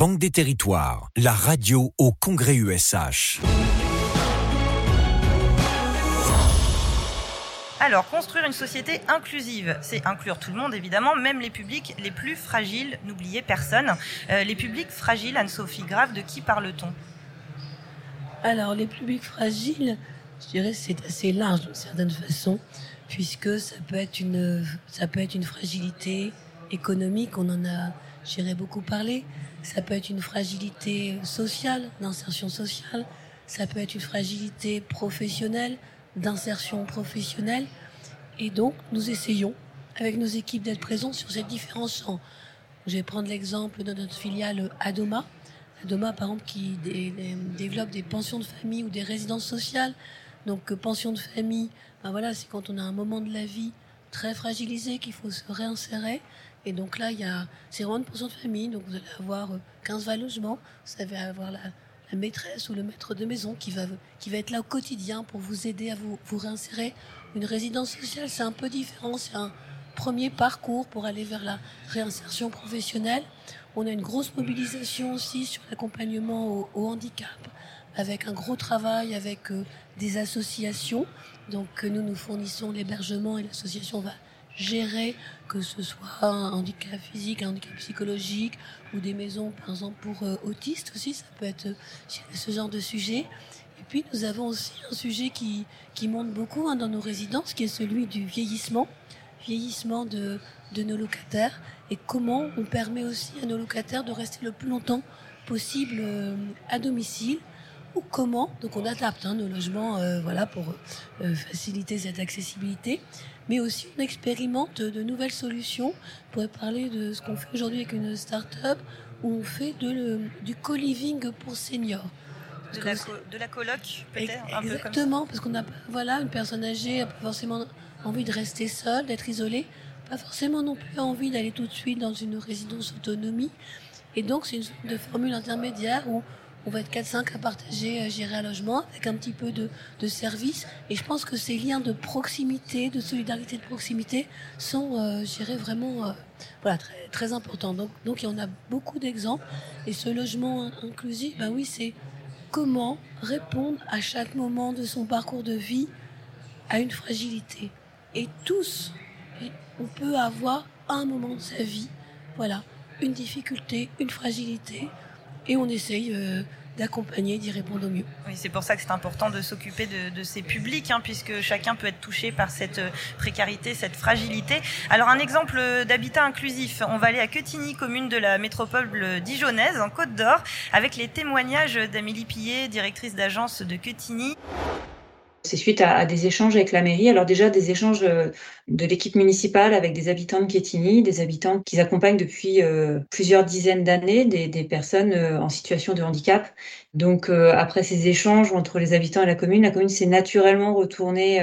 Banque des Territoires, la radio au Congrès USH. Alors, construire une société inclusive, c'est inclure tout le monde évidemment, même les publics les plus fragiles, n'oubliez personne. Euh, les publics fragiles, Anne-Sophie Grave, de qui parle-t-on? Alors, les publics fragiles, je dirais c'est assez large d'une certaine façon, puisque ça peut être une, ça peut être une fragilité économique, on en a, j'irais beaucoup parlé, ça peut être une fragilité sociale, d'insertion sociale, ça peut être une fragilité professionnelle, d'insertion professionnelle. Et donc, nous essayons, avec nos équipes, d'être présents sur ces différents champs. Je vais prendre l'exemple de notre filiale Adoma. Adoma, par exemple, qui développe des pensions de famille ou des résidences sociales. Donc, pension de famille, ben voilà, c'est quand on a un moment de la vie très fragilisé qu'il faut se réinsérer. Et donc là, il y a, c'est vraiment une pension de famille. Donc, vous allez avoir 15-20 logements. Vous allez avoir la, maîtresse ou le maître de maison qui va, qui va être là au quotidien pour vous aider à vous, vous réinsérer. Une résidence sociale, c'est un peu différent. C'est un premier parcours pour aller vers la réinsertion professionnelle. On a une grosse mobilisation aussi sur l'accompagnement au, handicap, avec un gros travail avec euh, des associations. Donc nous, nous fournissons l'hébergement et l'association va gérer, que ce soit un handicap physique, un handicap psychologique, ou des maisons, par exemple, pour euh, autistes aussi, ça peut être euh, ce genre de sujet. Et puis nous avons aussi un sujet qui, qui monte beaucoup hein, dans nos résidences, qui est celui du vieillissement, vieillissement de, de nos locataires, et comment on permet aussi à nos locataires de rester le plus longtemps possible euh, à domicile ou comment. Donc on adapte hein, nos logements voilà, pour faciliter cette accessibilité mais aussi on expérimente de nouvelles solutions. On pourrait parler de ce qu'on fait aujourd'hui avec une start-up où on fait de du co-living pour seniors. De la, de la, coloc, peut-être Exactement, parce qu'on a voilà, une personne âgée n'a pas forcément envie de rester seule, d'être isolée, pas forcément non plus envie d'aller tout de suite dans une résidence autonomie. Et donc, c'est une sorte de formule intermédiaire où on va être 4-5 à partager, à euh, gérer un logement avec un petit peu de, de, service. Et je pense que ces liens de proximité, de solidarité de proximité sont, euh, vraiment euh, voilà, très, très importants. Donc, donc, il y en a beaucoup d'exemples. Et ce logement inclusif, ben oui, c'est comment répondre à chaque moment de son parcours de vie à une fragilité. Et tous, on peut avoir un moment de sa vie, voilà, une difficulté, une fragilité, et on essaye euh, d'accompagner, d'y répondre au mieux. Oui, c'est pour ça que c'est important de s'occuper de, ces publics, hein, puisque chacun peut être touché par cette euh, précarité, cette fragilité. Alors un exemple d'habitat inclusif, on va aller à Quetigny, commune de la métropole dijonnaise, en Côte d'Or, avec les témoignages d'Amélie Pillet, directrice d'agence de Quetigny. C'est suite à, des échanges avec la mairie. Alors déjà des échanges euh, de l'équipe municipale avec des habitants de Quetigny, des habitants qui accompagnent depuis euh, plusieurs dizaines d'années des, personnes euh, en situation de handicap. Donc après ces échanges entre les habitants et la commune, la commune s'est naturellement retournée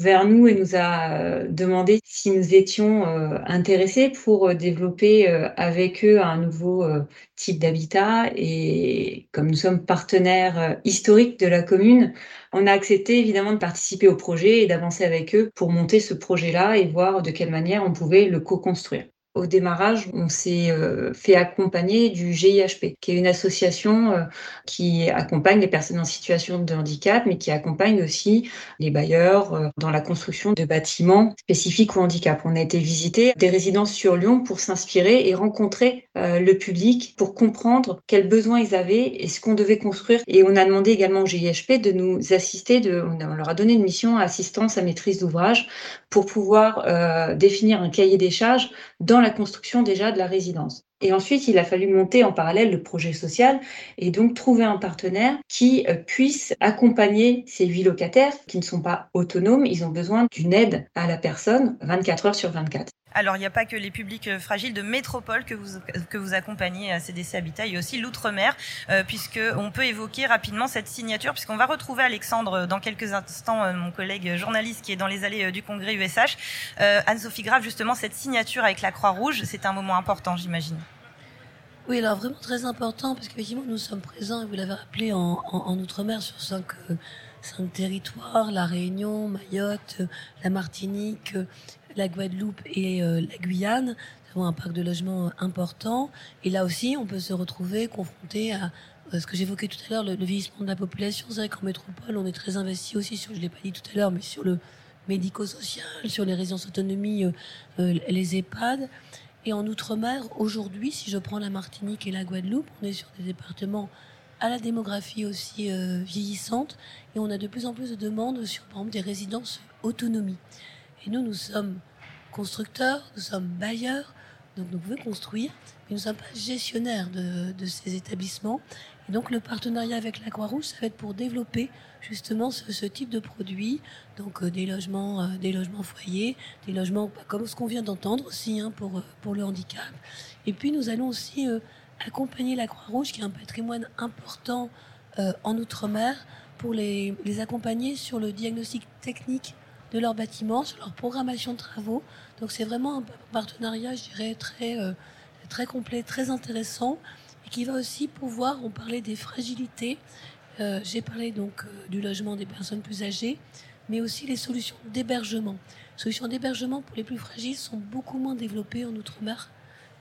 vers nous et nous a euh, demandé si nous étions euh, intéressés pour euh, développer avec eux un nouveau type d'habitat. Et comme nous sommes partenaires historiques de la commune, on a accepté évidemment de participer au projet et d'avancer avec eux pour monter ce projet-là et voir de quelle manière on pouvait le co-construire. Au démarrage, on s'est euh, fait accompagner du GIHP, qui est une association euh, qui accompagne les personnes en situation de handicap, mais qui accompagne aussi les bailleurs euh, dans la construction de bâtiments spécifiques au handicap. On a été visiter des résidences sur Lyon pour s'inspirer et rencontrer le public pour comprendre quels besoins ils avaient et ce qu'on devait construire. Et on a demandé également au GIHP de nous assister, on leur a donné une mission assistance à maîtrise d'ouvrage pour pouvoir définir un cahier des charges la construction déjà de la résidence. Et ensuite, il a fallu monter en parallèle le projet social et donc trouver un partenaire qui euh, puisse accompagner ces huit locataires qui ne sont pas autonomes. Ils ont besoin d'une aide à la personne 24 heures sur 24. Alors, il n'y a pas que les publics euh, fragiles de métropole que vous, que vous accompagnez à CDC Habitat, il y a aussi l'outre-mer, euh, puisqu'on peut évoquer rapidement cette signature, puisqu'on va retrouver Alexandre euh, dans quelques instants, mon collègue journaliste qui est dans les allées du congrès USH. Anne-Sophie Grave, justement, cette signature avec la Croix-Rouge, c'est un moment important, j'imagine. Oui, alors vraiment très important, parce qu'effectivement, nous sommes présents, vous l'avez rappelé, en, Outre-mer sur cinq, cinq territoires, la Réunion, Mayotte, la Martinique, la Guadeloupe et la Guyane. Nous avons un parc de logement important. Et là aussi, on peut se retrouver confronté à ce que j'évoquais tout à l'heure, le, vieillissement de la population. C'est vrai qu'en métropole, on est très investi aussi sur, je l'ai pas dit tout à l'heure, mais sur le médico-social, sur les résidences autonomie, les EHPAD. Et en Outre-mer, aujourd'hui, si je prends la Martinique et la Guadeloupe, on est sur des départements à la démographie aussi euh, vieillissante et on a de plus en plus de demandes sur, par exemple, des résidences autonomie. Et nous, nous sommes constructeurs, nous sommes bailleurs, donc nous pouvons construire, mais nous ne sommes pas gestionnaires de, ces établissements. Et donc le partenariat avec la Croix-Rouge, ça va être pour développer justement ce, type de produits, donc euh, des logements, euh, des logements foyers, des logements bah, comme ce qu'on vient d'entendre aussi hein, pour euh, pour le handicap. Et puis nous allons aussi accompagner la Croix-Rouge, qui est un patrimoine important en Outre-mer, pour les accompagner sur le diagnostic technique de leur bâtiment, sur leur programmation de travaux. Donc c'est vraiment un partenariat, je dirais, très, très complet, très intéressant, et qui va aussi pouvoir, on parlait des fragilités, euh, j'ai parlé donc euh, du logement des personnes plus âgées, mais aussi les solutions d'hébergement. Les solutions d'hébergement pour les plus fragiles sont beaucoup moins développées en Outre-mer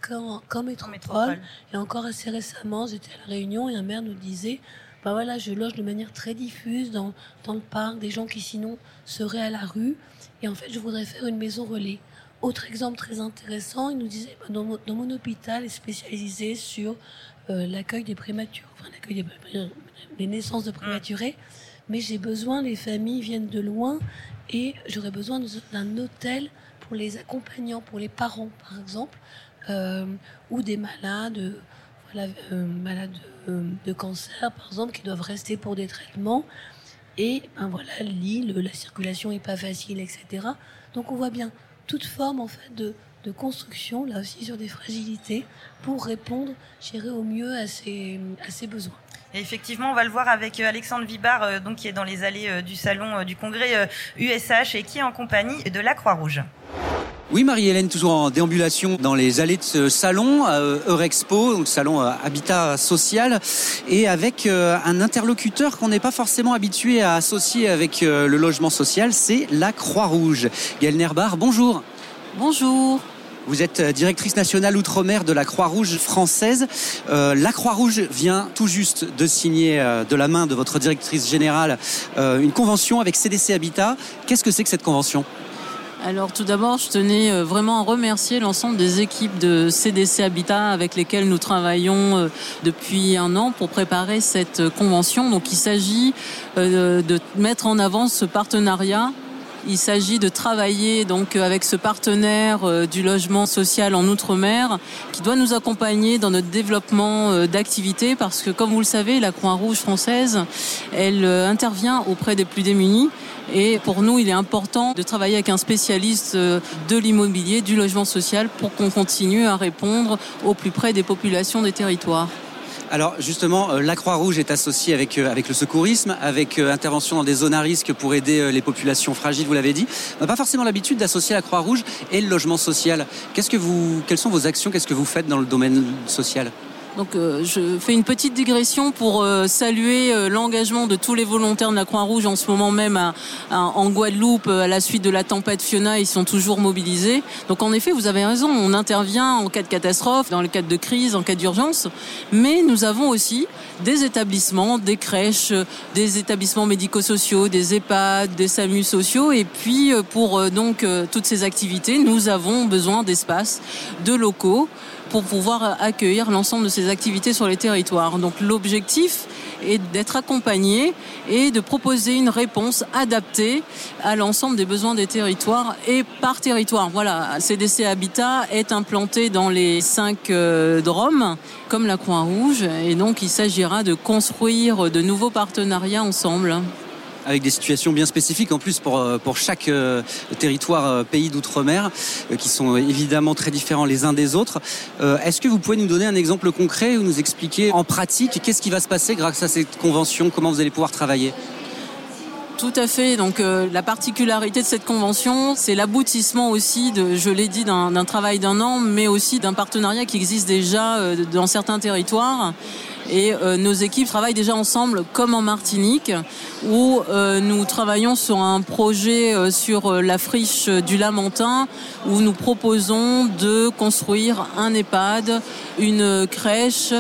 qu'en métropole. Et encore assez récemment, j'étais à la Réunion et un maire nous disait bah voilà, je loge de manière très diffuse dans, dans le parc, des gens qui sinon seraient à la rue. Et en fait, je voudrais faire une maison relais. Autre exemple très intéressant, il nous disait, bah, dans, mon, hôpital est spécialisé sur euh, l'accueil des prématurés, enfin l'accueil des prématurés, les naissances de prématurés, mais j'ai besoin, les familles viennent de loin et j'aurais besoin d'un hôtel pour les accompagnants, pour les parents par exemple, euh, ou des malades, voilà, euh, malades de, cancer par exemple, qui doivent rester pour des traitements. Et ben voilà, l'île, la circulation est pas facile, etc. Donc on voit bien toute forme en fait de, de construction, là aussi sur des fragilités, pour répondre, gérer au mieux à ces, à ces besoins. Et effectivement, on va le voir avec euh, Alexandre Vibar, euh, donc qui est dans les allées euh, du salon du congrès USH et qui est en compagnie de la Croix-Rouge. Oui, Marie-Hélène, toujours en déambulation dans les allées de ce salon, Eurexpo, donc salon Habitat Social, et avec un interlocuteur qu'on n'est pas forcément habitué à associer avec le logement social, c'est la Croix-Rouge. Gaël Nerbar, bonjour. Bonjour. Vous êtes euh, directrice nationale outre-mer de la Croix-Rouge française. Euh, la Croix-Rouge vient tout juste de signer euh, de la main de votre directrice générale une convention avec CDC Habitat. Qu'est-ce que c'est que cette convention? Alors tout d'abord, je tenais vraiment à remercier l'ensemble des équipes de CDC Habitat avec lesquelles nous travaillons depuis un an pour préparer cette convention. Donc il s'agit de mettre en avant ce partenariat il s'agit de travailler donc euh, avec ce partenaire euh, du logement social en Outre-mer qui doit nous accompagner dans notre développement euh, d'activités parce que comme vous le savez, la Croix-Rouge française, elle intervient auprès des plus démunis et pour nous, il est important de travailler avec un spécialiste de l'immobilier, du logement social pour qu'on continue à répondre au plus près des populations des territoires. Alors justement, euh, la Croix-Rouge est associée avec, euh, avec le secourisme, avec euh, intervention dans des zones à risque pour aider les populations fragiles, vous l'avez dit. On n'a pas forcément l'habitude d'associer la Croix-Rouge et le logement social. Qu'est-ce que vous, quelles sont vos actions? Qu'est-ce que vous faites dans le domaine social? Donc euh, je fais une petite digression pour euh, saluer euh, l'engagement de tous les volontaires de la Croix-Rouge en ce moment même en Guadeloupe à la suite de la tempête Fiona, ils sont toujours mobilisés. Donc en effet, vous avez raison, on intervient en cas de catastrophe, dans le cas de crise, en cas d'urgence, mais nous avons aussi des établissements, des crèches, des établissements médico-sociaux, des EHPAD, des SAMU sociaux. Et puis pour donc toutes ces activités, nous avons besoin d'espaces, de locaux pour pouvoir accueillir l'ensemble de ces activités sur les territoires. Donc l'objectif est d'être accompagné et de proposer une réponse adaptée à l'ensemble des besoins des territoires et par territoire. Voilà, CDC Habitat est implanté dans les cinq euh, comme la Croix-Rouge et donc il s'agira de construire de nouveaux partenariats ensemble avec des situations bien spécifiques en plus pour, euh, pour chaque euh, territoire euh, pays d'outre-mer qui sont évidemment très différents les uns des autres. Est-ce que vous pouvez nous donner un exemple concret ou nous expliquer en pratique qu'est-ce qui va se passer grâce à cette convention, comment vous allez pouvoir travailler? Tout à fait. Donc la particularité de cette convention, c'est l'aboutissement aussi, de, je l'ai dit, d'un travail d'un an, mais aussi d'un partenariat qui existe déjà dans certains territoires Et nos équipes travaillent déjà ensemble comme en Martinique, où nous travaillons sur un projet sur la friche du Lamentin, où nous proposons de construire un EHPAD, une crèche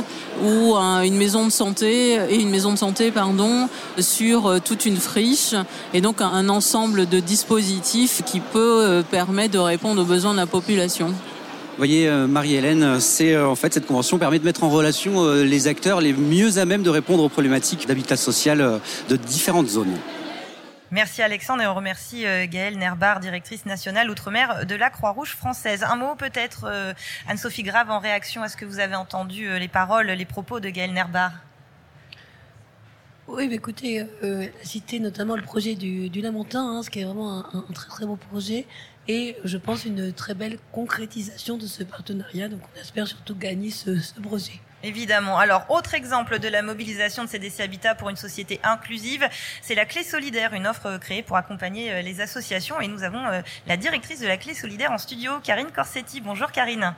ou une maison de santé et une maison de santé pardon sur toute une friche et donc un ensemble de dispositifs qui peut permettre de répondre aux besoins de la population. Vous voyez, euh, Marie-Hélène, c'est euh, en fait cette convention permet de mettre en relation euh, les acteurs les mieux à même de répondre aux problématiques d'habitat social de différentes zones. Merci Alexandre et on remercie Gaëlle Nerbar, directrice nationale Outre-mer de la Croix-Rouge française. Un mot peut-être, Anne-Sophie Grave, en réaction à ce que vous avez entendu, les paroles, les propos de Gaëlle Nerbar. Oui, mais écoutez, euh, cité notamment le projet du, du Lamentin, hein, ce qui est vraiment un, un, très très beau projet, et je pense une très belle concrétisation de ce partenariat. Donc on espère surtout gagner ce, ce projet. Évidemment. Alors, autre exemple de la mobilisation de CDC Habitat pour une société inclusive, c'est la Clé Solidaire, une offre créée pour accompagner euh, les associations. Et nous avons euh, la directrice de la Clé Solidaire en studio, Karine Corsetti. Bonjour Karine.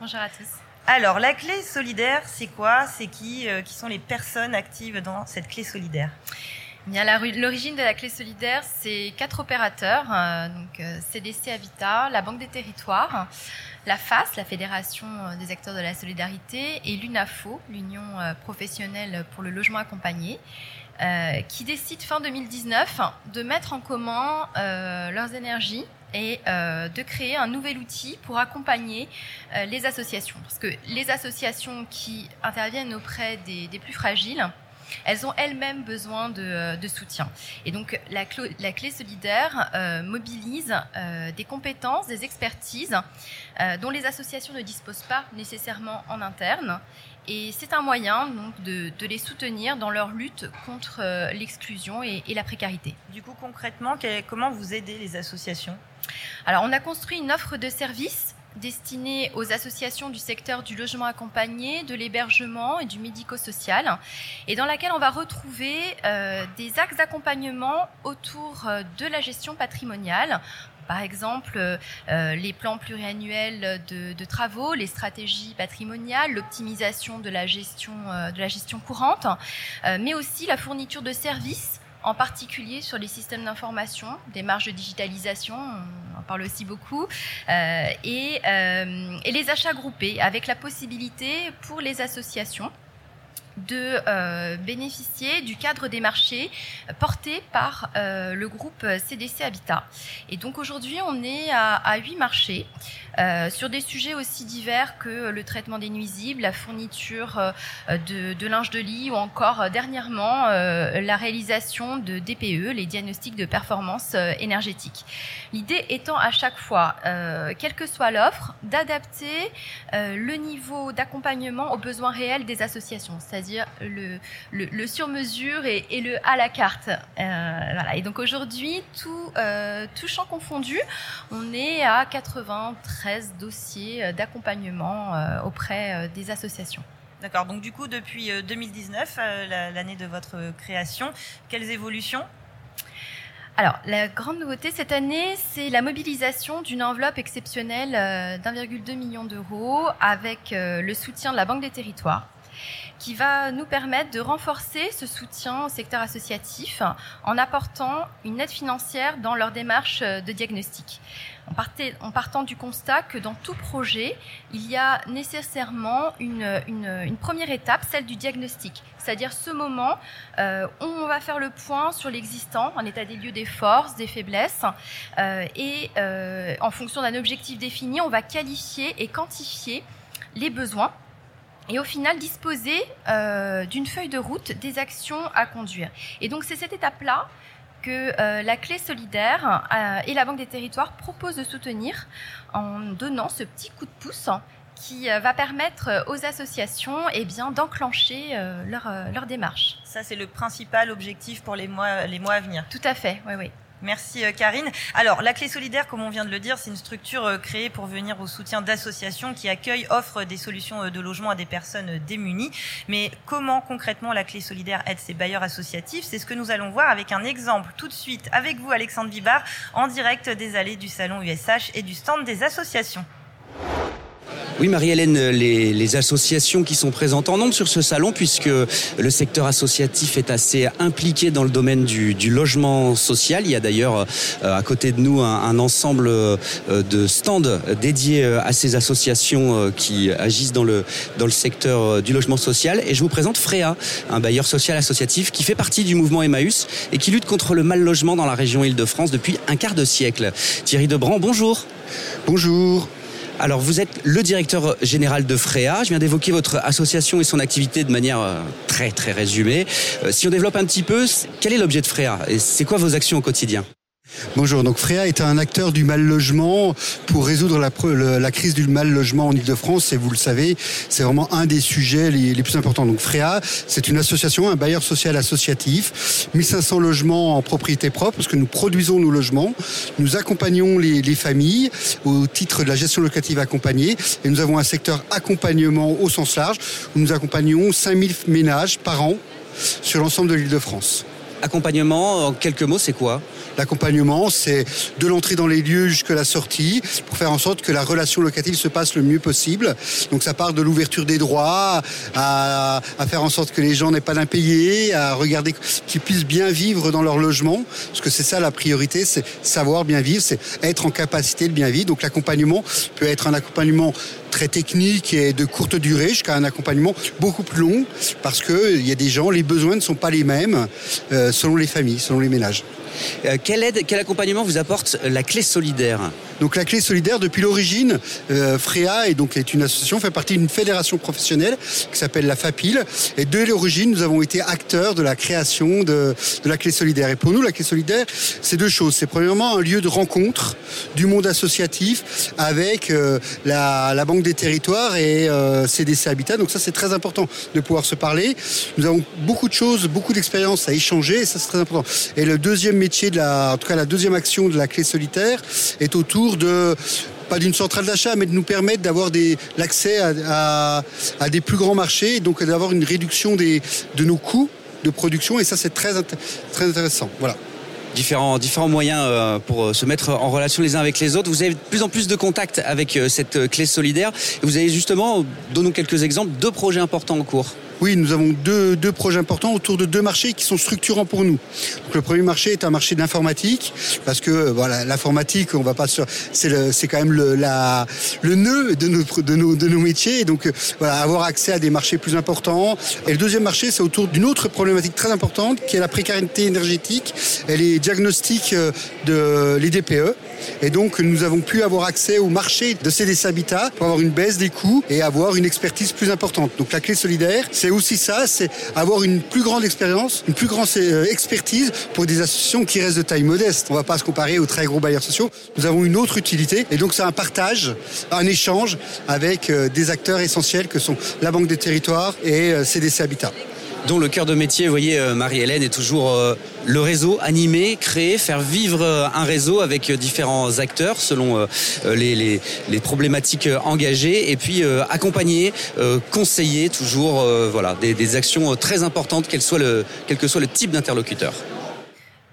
Bonjour à tous. Alors, la clé solidaire, c'est quoi? C'est qui euh, Qui sont les personnes actives dans cette clé solidaire? L'origine de la clé solidaire, c'est quatre opérateurs, euh, donc CDC euh, Habitat, la Banque des Territoires, la FAS, la Fédération des acteurs de la solidarité, et l'UNAFO, l'Union professionnelle pour le logement accompagné, qui décident fin 2019 de mettre en commun leurs énergies et euh, de créer un nouvel outil pour accompagner euh, les associations. Parce que les associations qui interviennent auprès des, plus fragiles, elles ont elles-mêmes besoin de, euh, soutien. Et donc la, la clé solidaire mobilise des compétences, des expertises dont les associations ne disposent pas nécessairement en interne. Et c'est un moyen donc, de, les soutenir dans leur lutte contre l'exclusion et, et, la précarité. Du coup, concrètement, comment vous aidez les associations? Alors, on a construit une offre de services destinée aux associations du secteur du logement accompagné, de l'hébergement et du médico-social, et dans laquelle on va retrouver euh, des axes d'accompagnement autour euh, de la gestion patrimoniale. Par exemple, euh, les plans pluriannuels de, travaux, les stratégies patrimoniales, l'optimisation de la gestion de la gestion courante, mais aussi la fourniture de services en particulier sur les systèmes d'information, des marges de digitalisation, on en parle aussi beaucoup, euh, euh, et les achats groupés, avec la possibilité pour les associations de euh, bénéficier du cadre des marchés porté par euh, le groupe CDC Habitat. Et donc aujourd'hui, on est à huit marchés euh, sur des sujets aussi divers que le traitement des nuisibles, la fourniture de, linge de lit ou encore dernièrement la réalisation de DPE, les diagnostics de performance énergétique. L'idée étant à chaque fois, quelle que soit l'offre, d'adapter le niveau d'accompagnement aux besoins réels des associations, le, le, sur-mesure et, le à la carte. Euh, voilà. Et donc aujourd'hui, tout, euh, tout champ confondu, on est à 93 dossiers d'accompagnement euh, auprès des associations. D'accord. Donc du coup, depuis 2019, l'année de votre création, quelles évolutions? Alors, la grande nouveauté cette année, c'est la mobilisation d'une enveloppe exceptionnelle d'1,2 million d'euros avec le soutien de la Banque des Territoires qui va nous permettre de renforcer ce soutien au secteur associatif en apportant une aide financière dans leur démarche de diagnostic. En, partant du constat que dans tout projet, il y a nécessairement une, première étape, celle du diagnostic, c'est-à-dire ce moment euh, où on va faire le point sur l'existant, en état des lieux des forces, des faiblesses, euh, et euh, en fonction d'un objectif défini, on va qualifier et quantifier les besoins et au final disposer euh, d'une feuille de route des actions à conduire. Et donc c'est cette étape-là que euh, la clé solidaire euh, et la Banque des territoires proposent de soutenir en donnant ce petit coup de pouce qui va permettre aux associations eh bien, d'enclencher leur, leur démarche. Ça, c'est le principal objectif pour les mois, les mois à venir. Tout à fait, oui, oui. Merci euh, Karine. Alors, la Clé Solidaire, comme on vient de le dire, c'est une structure euh, créée pour venir au soutien d'associations qui accueillent, offrent des solutions euh, de logement à des personnes démunies. Mais comment concrètement la Clé Solidaire aide ces bailleurs associatifs? C'est ce que nous allons voir avec un exemple tout de suite avec vous, Alexandre Vibard, en direct des allées du salon USH et du stand des associations. Oui, Marie-Hélène, les, associations qui sont présentes en nombre sur ce salon, puisque le secteur associatif est assez impliqué dans le domaine du, logement social. Il y a d'ailleurs euh, à côté de nous un, ensemble euh, de stands dédiés euh, à ces associations qui agissent dans le, dans le secteur du logement social. Et je vous présente Fréa, un bailleur social associatif qui fait partie du mouvement Emmaüs et qui lutte contre le mal logement dans la région Île-de-France depuis un quart de siècle. Thierry Debrand, bonjour. Bonjour. Alors, vous êtes le directeur général de Fréa. Je viens d'évoquer votre association et son activité de manière euh, très, très résumée. Euh, si on développe un petit peu, quel est l'objet de Fréa et c'est quoi vos actions au quotidien? Bonjour, donc Fréa est un acteur du mal logement pour résoudre la, crise du mal logement en Ile-de-France et vous le savez, c'est vraiment un des sujets les, plus importants. Donc Fréa, c'est une association, un bailleur social associatif, 1500 logements en propriété propre parce que nous produisons nos logements, nous accompagnons les, les familles au titre de la gestion locative accompagnée et nous avons un secteur accompagnement au sens large où nous accompagnons 5000 ménages par an sur l'ensemble de l'Île-de-France. Accompagnement, en quelques mots, c'est quoi? L'accompagnement, c'est de l'entrée dans les lieux jusqu'à la sortie pour faire en sorte que la relation locative se passe le mieux possible. Donc ça part de l'ouverture des droits à, faire en sorte que les gens n'aient pas d'impayés, à regarder qu'ils puissent bien vivre dans leur logement. Parce que c'est ça la priorité, c'est savoir bien vivre, c'est être en capacité de bien vivre. Donc l'accompagnement peut être un accompagnement très technique et de courte durée jusqu'à un accompagnement beaucoup plus long parce qu'il y a des gens, les besoins ne sont pas les mêmes euh, selon les familles, selon les ménages. Euh, aide, quel accompagnement vous apporte la clé solidaire? Donc la clé solidaire, depuis l'origine, euh, et donc est une association, fait partie d'une fédération professionnelle qui s'appelle la FAPIL. Et de l'origine, nous avons été acteurs de la création de, de, la clé solidaire. Et pour nous, la clé solidaire, c'est deux choses. C'est premièrement un lieu de rencontre du monde associatif avec euh, la, la, Banque des Territoires et euh, CDC Habitat. Donc ça, c'est très important de pouvoir se parler. Nous avons beaucoup de choses, beaucoup d'expériences à échanger et ça, c'est très important. Et le deuxième métier de la, en tout cas la deuxième action de la clé solitaire est autour pas d'une centrale d'achat, mais de nous permettre d'avoir l'accès à, des plus grands marchés, donc d'avoir une réduction de nos coûts de production. Et ça, c'est très, très intéressant. Voilà. Différents, différents moyens euh, pour euh, se mettre en relation les uns avec les autres. Vous avez de plus en plus de contacts avec euh, cette clé solidaire. Vous avez justement, donnons quelques exemples, deux projets importants en cours. Oui, nous avons deux, deux projets importants autour de deux marchés qui sont structurants pour nous. Donc, le premier marché est un marché d'informatique parce que voilà, l'informatique, on va pas sur, c'est c'est quand même le, la, le nœud de notre, de nos, de nos métiers. Donc voilà, avoir accès à des marchés plus importants. Et le deuxième marché, c'est autour d'une autre problématique très importante qui est la précarité énergétique et les diagnostics euh, de les DPE. Et donc, nous avons pu avoir accès au marché de CDC Habitat pour avoir une baisse des coûts et avoir une expertise plus importante. Donc, la clé solidaire, c'est aussi ça, c'est avoir une plus grande expérience, une plus grande euh, expertise pour des associations qui restent de taille modeste. On ne va pas se comparer aux très gros bailleurs sociaux. Nous avons une autre utilité et donc c'est un partage, un échange avec euh, des acteurs essentiels que sont la Banque des Territoires et CDC euh, Habitat dont le cœur de métier, vous voyez, euh, Marie-Hélène, est toujours euh, le réseau, animé, créer, faire vivre euh, un réseau avec différents acteurs selon les, problématiques engagées et puis accompagner, conseiller toujours voilà, des, actions très importantes, quel que soit le type d'interlocuteur.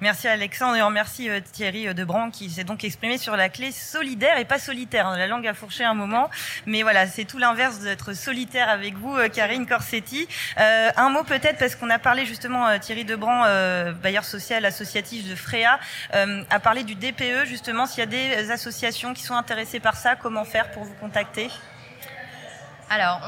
Merci Alexandre et on remercie euh, Thierry euh, Debrand qui s'est donc exprimé sur la clé solidaire et pas solitaire. La langue a fourché un moment, mais voilà, c'est tout l'inverse d'être solitaire avec vous, euh, Karine Corsetti. un mot peut-être parce qu'on a parlé justement Thierry Debrand, bailleur social associatif de Fréa, a parlé du DPE justement. S'il y a des associations qui sont intéressées par ça, comment faire pour vous contacter? Alors,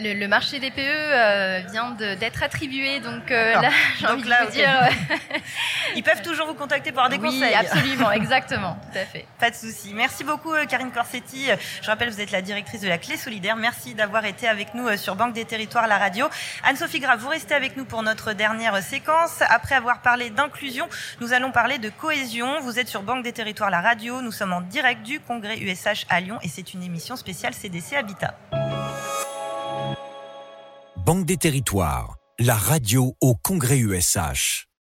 le, marché des PE euh, vient d'être attribué, donc euh, là, j'ai envie de vous dire. Euh, Ils peuvent toujours vous contacter pour avoir des oui, conseils. absolument, exactement, tout à fait. Pas de souci. Merci beaucoup, Karine Corsetti. Je rappelle, vous êtes la directrice de la Clé Solidaire. Merci d'avoir été avec nous sur Banque des Territoires, la radio. Anne-Sophie Grave, vous restez avec nous pour notre dernière séquence. Après avoir parlé d'inclusion, nous allons parler de cohésion. Vous êtes sur Banque des Territoires, la radio. Nous sommes en direct du congrès USH à Lyon et c'est une émission spéciale CDC Habitat. Banque des territoires, la radio au Congrès USH.